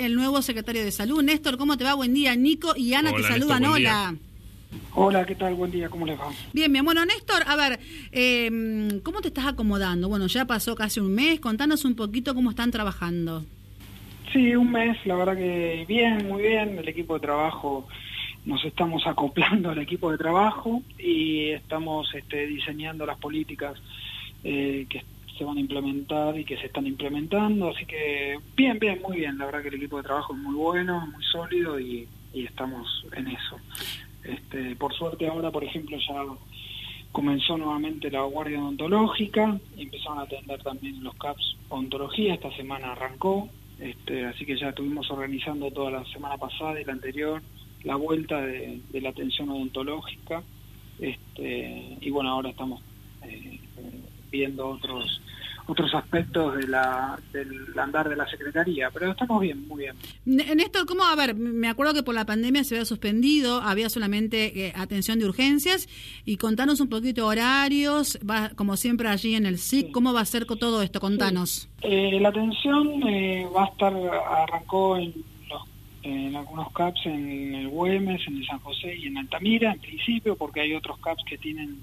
el nuevo secretario de Salud. Néstor, ¿cómo te va? Buen día. Nico y Ana te saludan. Hola. Hola, ¿qué tal? Buen día, ¿cómo les va? Bien, bien. Bueno, Néstor, a ver, em, ¿cómo te estás acomodando? Bueno, ya pasó casi un mes, contanos un poquito cómo están trabajando. Sí, un mes, la verdad que bien, muy bien. El equipo de trabajo, nos estamos acoplando al equipo de trabajo y estamos este, diseñando las políticas eh, que se van a implementar y que se están implementando. Así que bien, bien, muy bien. La verdad que el equipo de trabajo es muy bueno, muy sólido y, estamos en eso. Este, por suerte ahora, por ejemplo, ya comenzó nuevamente la guardia odontológica, empezaron a atender también los CAPS odontología, esta semana arrancó, este, así que ya estuvimos organizando toda la semana pasada y la anterior la vuelta de, la atención odontológica, este, y bueno, ahora estamos eh, viendo otros otros aspectos de la, del andar de la Secretaría, pero estamos bien, muy bien. Néstor, ¿cómo? A ver, me acuerdo que por la pandemia se había suspendido, había solamente eh, atención de urgencias, y contanos un poquito horarios, va, como siempre allí en el SIC, ¿cómo va a ser con todo esto? Contanos. Eh, la atención eh, va a estar, arrancó en, en algunos CAPS en el Güemes, en el San José y en Altamira, en principio, porque hay otros CAPS que tienen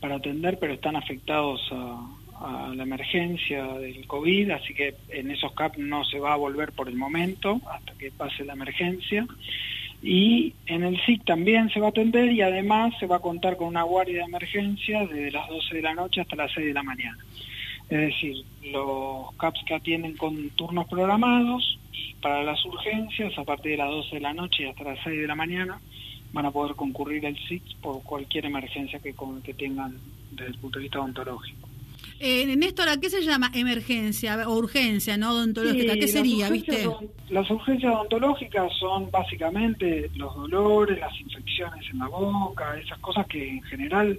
para atender, pero están afectados a, la emergencia del COVID, así que en esos CAP no se va a volver por el momento hasta que pase la emergencia. Y en el SIC también se va a atender y además se va a contar con una guardia de emergencia desde las 12 de la noche hasta las 6 de la mañana. Es decir, los CAPS que atienden con turnos programados y para las urgencias a partir de las 12 de la noche y hasta las 6 de la mañana van a poder concurrir al SIC por cualquier emergencia que, que tengan desde el punto de vista odontológico. Eh, Néstor, ¿a qué se llama emergencia o urgencia no odontológica? ¿Qué sería, viste? las urgencias odontológicas son básicamente los dolores, las infecciones en la boca, esas cosas que en general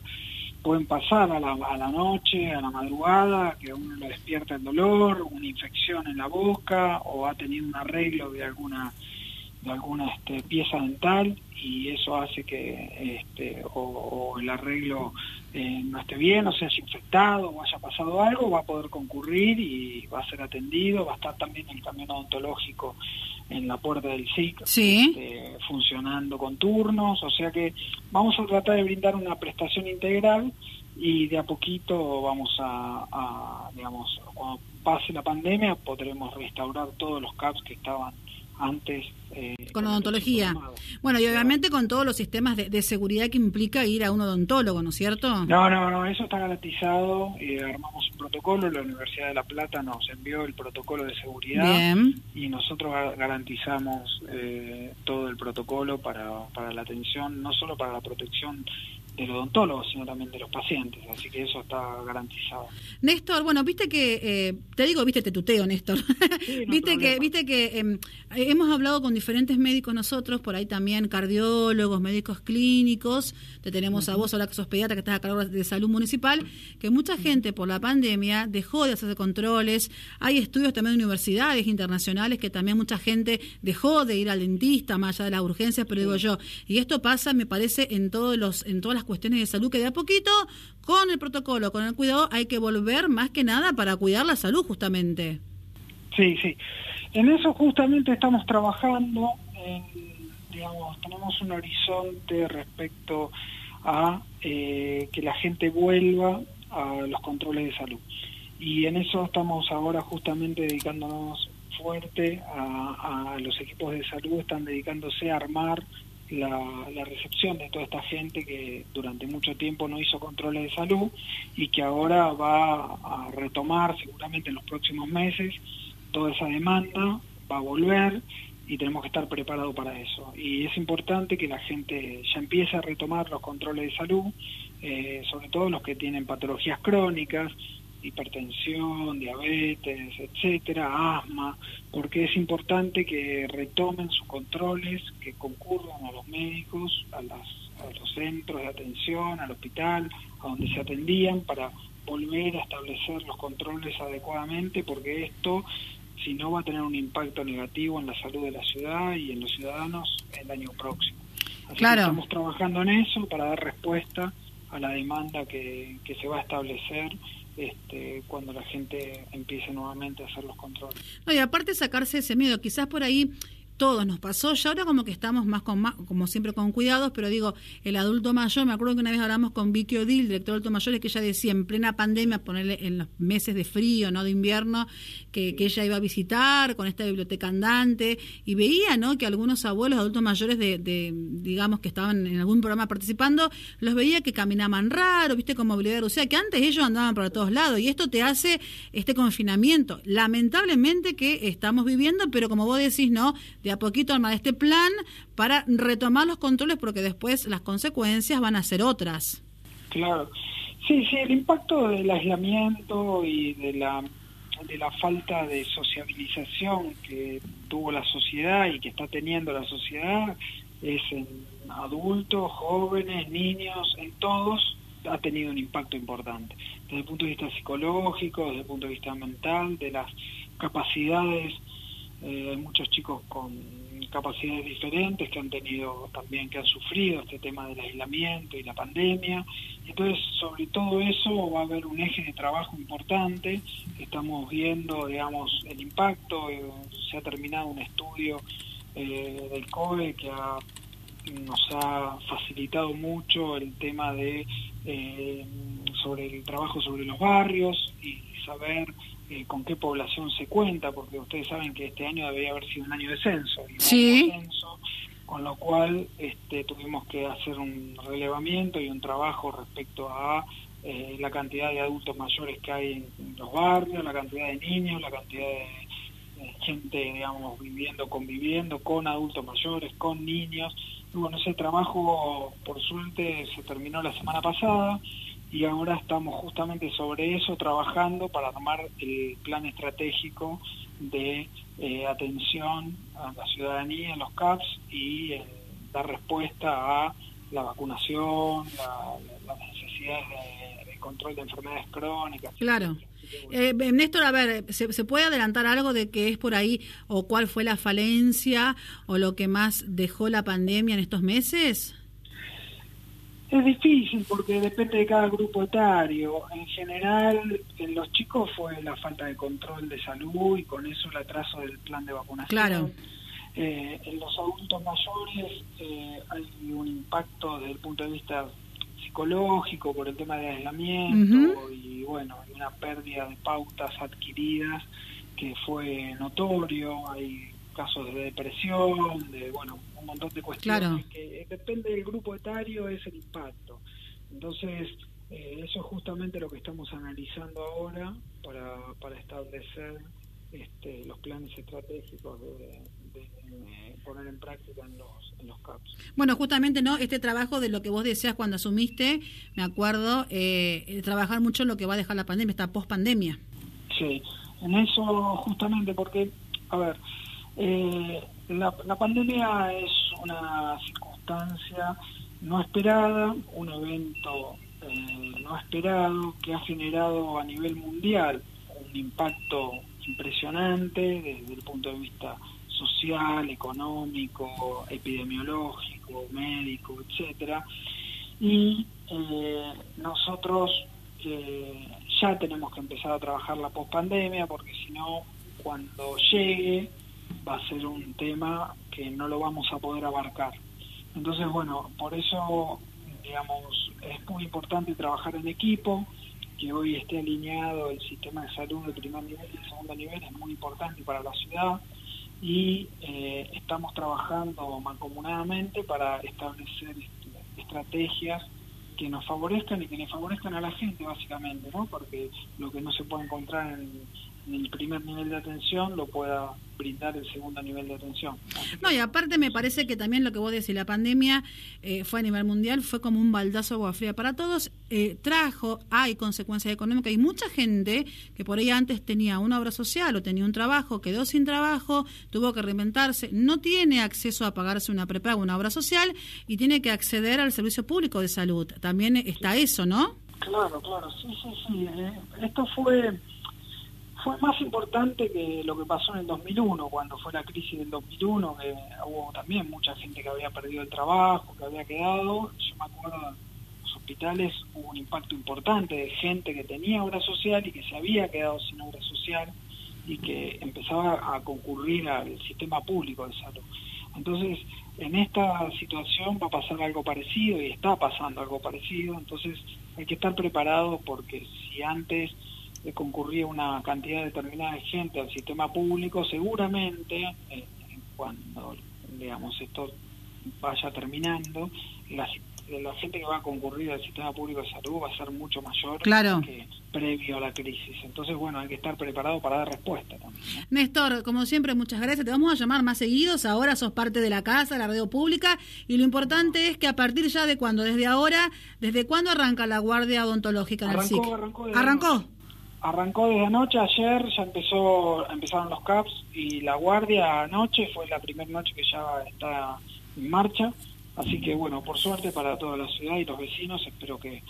pueden pasar a la, a la noche, a la madrugada, que uno le despierta el dolor, una infección en la boca o ha tenido un arreglo de alguna de alguna este, pieza dental y eso hace que este, o, el arreglo eh, no esté bien o se haya infectado o haya pasado algo, va a poder concurrir y va a ser atendido, va a estar también el camión odontológico en la puerta del SIC este, funcionando con turnos, o sea que vamos a tratar de brindar una prestación integral y de a poquito vamos a, a digamos, cuando pase la pandemia podremos restaurar todos los CAPS que estaban antes. Eh, con odontología. Bueno, y obviamente con todos los sistemas de, seguridad que implica ir a un odontólogo, ¿no es cierto? No, no, no, eso está garantizado. Eh, armamos un protocolo, la Universidad de La Plata nos envió el protocolo de seguridad y nosotros garantizamos eh, todo el protocolo para, para la atención, no solo para la protección del odontólogo, sino también de los pacientes, así que eso está garantizado. Néstor, bueno, viste que, eh, te digo, viste, te tuteo, Néstor, viste, que, viste que em, hemos hablado con diferentes médicos nosotros, por ahí también cardiólogos, médicos clínicos, te tenemos a vos, ahora que sos pediatra, que estás a cargo de salud municipal, que mucha gente por la pandemia dejó de hacerse controles, hay estudios también de universidades internacionales que también mucha gente dejó de ir al dentista, más allá de las urgencias, pero digo yo, y esto pasa, me parece, en todos los, en todas las cuestiones de salud que de a poquito, con el protocolo, con el cuidado, hay que volver más que nada para cuidar la salud justamente. Sí, sí. En eso justamente estamos trabajando, digamos, tenemos un horizonte respecto a eh, que la gente vuelva a los controles de salud. Y en eso estamos ahora justamente dedicándonos fuerte a, a los equipos de salud, están dedicándose a armar la, recepción de toda esta gente que durante mucho tiempo no hizo controles de salud y que ahora va a retomar seguramente en los próximos meses toda esa demanda, va a volver y tenemos que estar preparados para eso. Y es importante que la gente ya empiece a retomar los controles de salud, eh, sobre todo los que tienen patologías crónicas, hipertensión, diabetes, etcétera, asma, porque es importante que retomen sus controles, que concurran a los médicos, a, las, a los centros de atención, al hospital, a donde se atendían para volver a establecer los controles adecuadamente, porque esto, si no, va a tener un impacto negativo en la salud de la ciudad y en los ciudadanos el año próximo. Así que estamos trabajando en eso para dar respuesta a la demanda que, que se va a establecer este, cuando la gente empiece nuevamente a hacer los controles. No, y aparte sacarse ese miedo, quizás por ahí todos nos pasó, ya ahora como que estamos más con más, como siempre con cuidados, pero digo, el adulto mayor, me acuerdo que una vez hablamos con Vicky Odil, director de adulto mayor, es que ella decía en plena pandemia, ponerle en los meses de frío, no de invierno, que, ella iba a visitar con esta biblioteca andante y veía, ¿no? Que algunos abuelos adultos mayores de, de digamos que estaban en algún programa participando, los veía que caminaban raro, viste, con movilidad, o sea, que antes ellos andaban por todos lados y esto te hace este confinamiento, lamentablemente que estamos viviendo, pero como vos decís, no, a poquito armar este plan para retomar los controles porque después las consecuencias van a ser otras. Claro. Sí, sí, el impacto del aislamiento y de la de la falta de sociabilización que tuvo la sociedad y que está teniendo la sociedad es en adultos, jóvenes, niños, en todos ha tenido un impacto importante. Desde el punto de vista psicológico, desde el punto de vista mental, de las capacidades eh, muchos chicos con capacidades diferentes que han tenido también, que han sufrido este tema del aislamiento y la pandemia. Entonces, sobre todo eso va a haber un eje de trabajo importante. Estamos viendo, digamos, el impacto. Eh, se ha terminado un estudio eh, del COE que nos ha facilitado mucho el tema de sobre el trabajo sobre los barrios y saber eh, con qué población se cuenta, porque ustedes saben que este año debería haber sido un año de censo. Y sí. censo, con lo cual este, tuvimos que hacer un relevamiento y un trabajo respecto a eh, la cantidad de adultos mayores que hay en, los barrios, la cantidad de niños, la cantidad de gente, digamos, viviendo, conviviendo con adultos mayores, con niños. Y bueno, ese trabajo, por suerte, se terminó la semana pasada y ahora estamos justamente sobre eso trabajando para armar el plan estratégico de eh, atención a la ciudadanía en los CAPS y eh, dar respuesta a la vacunación, las necesidades de, control de enfermedades crónicas. Claro. Eh, Néstor, a ver, ¿se, ¿se, puede adelantar algo de qué es por ahí o cuál fue la falencia o lo que más dejó la pandemia en estos meses? Es difícil porque depende de cada grupo etario. En general, en los chicos fue la falta de control de salud y con eso el atraso del plan de vacunación. Claro. Eh, en los adultos mayores eh, hay un impacto desde el punto de vista psicológico por el tema de aislamiento y bueno, hay una pérdida de pautas adquiridas que fue notorio. Hay casos de depresión, de bueno, un montón de cuestiones que depende del grupo etario es el impacto. Entonces, eh, eso es justamente lo que estamos analizando ahora para, para establecer este, los planes estratégicos de, poner en práctica en los, en los CAPS. Bueno, justamente no este trabajo de lo que vos decías cuando asumiste, me acuerdo, eh, trabajar mucho en lo que va a dejar la pandemia, esta post-pandemia. Sí, en eso justamente porque, a ver, eh, la, pandemia es una circunstancia no esperada, un evento eh, no esperado que ha generado a nivel mundial un impacto impresionante desde el punto de vista social, económico, epidemiológico, médico, etcétera. Y eh, nosotros ya tenemos que empezar a trabajar la pospandemia porque si no, cuando llegue va a ser un tema que no lo vamos a poder abarcar. Entonces, bueno, por eso, digamos, es muy importante trabajar en equipo, que hoy esté alineado el sistema de salud de primer nivel y de segundo nivel es muy importante para la ciudad y eh, estamos trabajando mancomunadamente para establecer estrategias que nos favorezcan y que le favorezcan a la gente básicamente, ¿no? Porque lo que no se puede encontrar en, el primer nivel de atención lo pueda brindar el segundo nivel de atención. No, y aparte me parece que también lo que vos decís, la pandemia eh, fue a nivel mundial, fue como un baldazo de agua fría para todos, eh, trajo, hay consecuencias económicas y mucha gente que por ahí antes tenía una obra social o tenía un trabajo, quedó sin trabajo, tuvo que reinventarse, no tiene acceso a pagarse una prepaga, una obra social y tiene que acceder al servicio público de salud. También está eso, ¿no? Claro, claro, sí, sí, sí. Eh, esto fue fue más importante que lo que pasó en el 2001, cuando fue la crisis del 2001, que hubo también mucha gente que había perdido el trabajo, que había quedado. Yo me acuerdo, hospitales hubo un impacto importante de gente que tenía obra social y que se había quedado sin obra social y que empezaba a concurrir al sistema público de salud. Entonces, en esta situación va a pasar algo parecido y está pasando algo parecido, entonces hay que estar preparado porque si antes concurría una cantidad determinada de gente al sistema público, seguramente eh, cuando digamos esto vaya terminando, la, la gente que va a concurrir al sistema público de salud va a ser mucho mayor que previo a la crisis. Entonces, bueno, hay que estar preparado para dar respuesta también. Néstor, como siempre, muchas gracias. Te vamos a llamar más seguidos. Ahora sos parte de la casa, la radio pública. Y lo importante es que a partir ya de cuando, desde ahora, ¿desde cuándo arranca la guardia odontológica en arrancó, el Arrancó. ¿Arrancó? Arrancó desde anoche, ayer ya empezó, empezaron los CAPS y la guardia anoche fue la primera noche que ya está en marcha. Así que bueno, por suerte para toda la ciudad y los vecinos, espero que,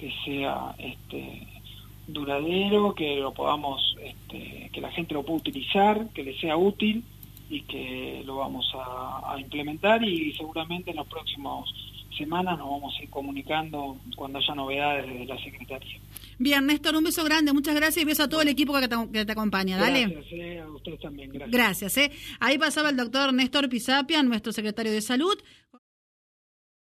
que sea este duradero, que lo podamos, este, que la gente lo pueda utilizar, que le sea útil y que lo vamos a, implementar y seguramente en las próximas semanas nos vamos a ir comunicando cuando haya novedades desde la Secretaría. Bien, Néstor, un beso grande, muchas gracias y beso a todo el equipo que te, que te acompaña. Dale. Gracias, eh, a ustedes también. Gracias. Gracias. Eh. Ahí pasaba el doctor Néstor Pisapia, nuestro secretario de Salud.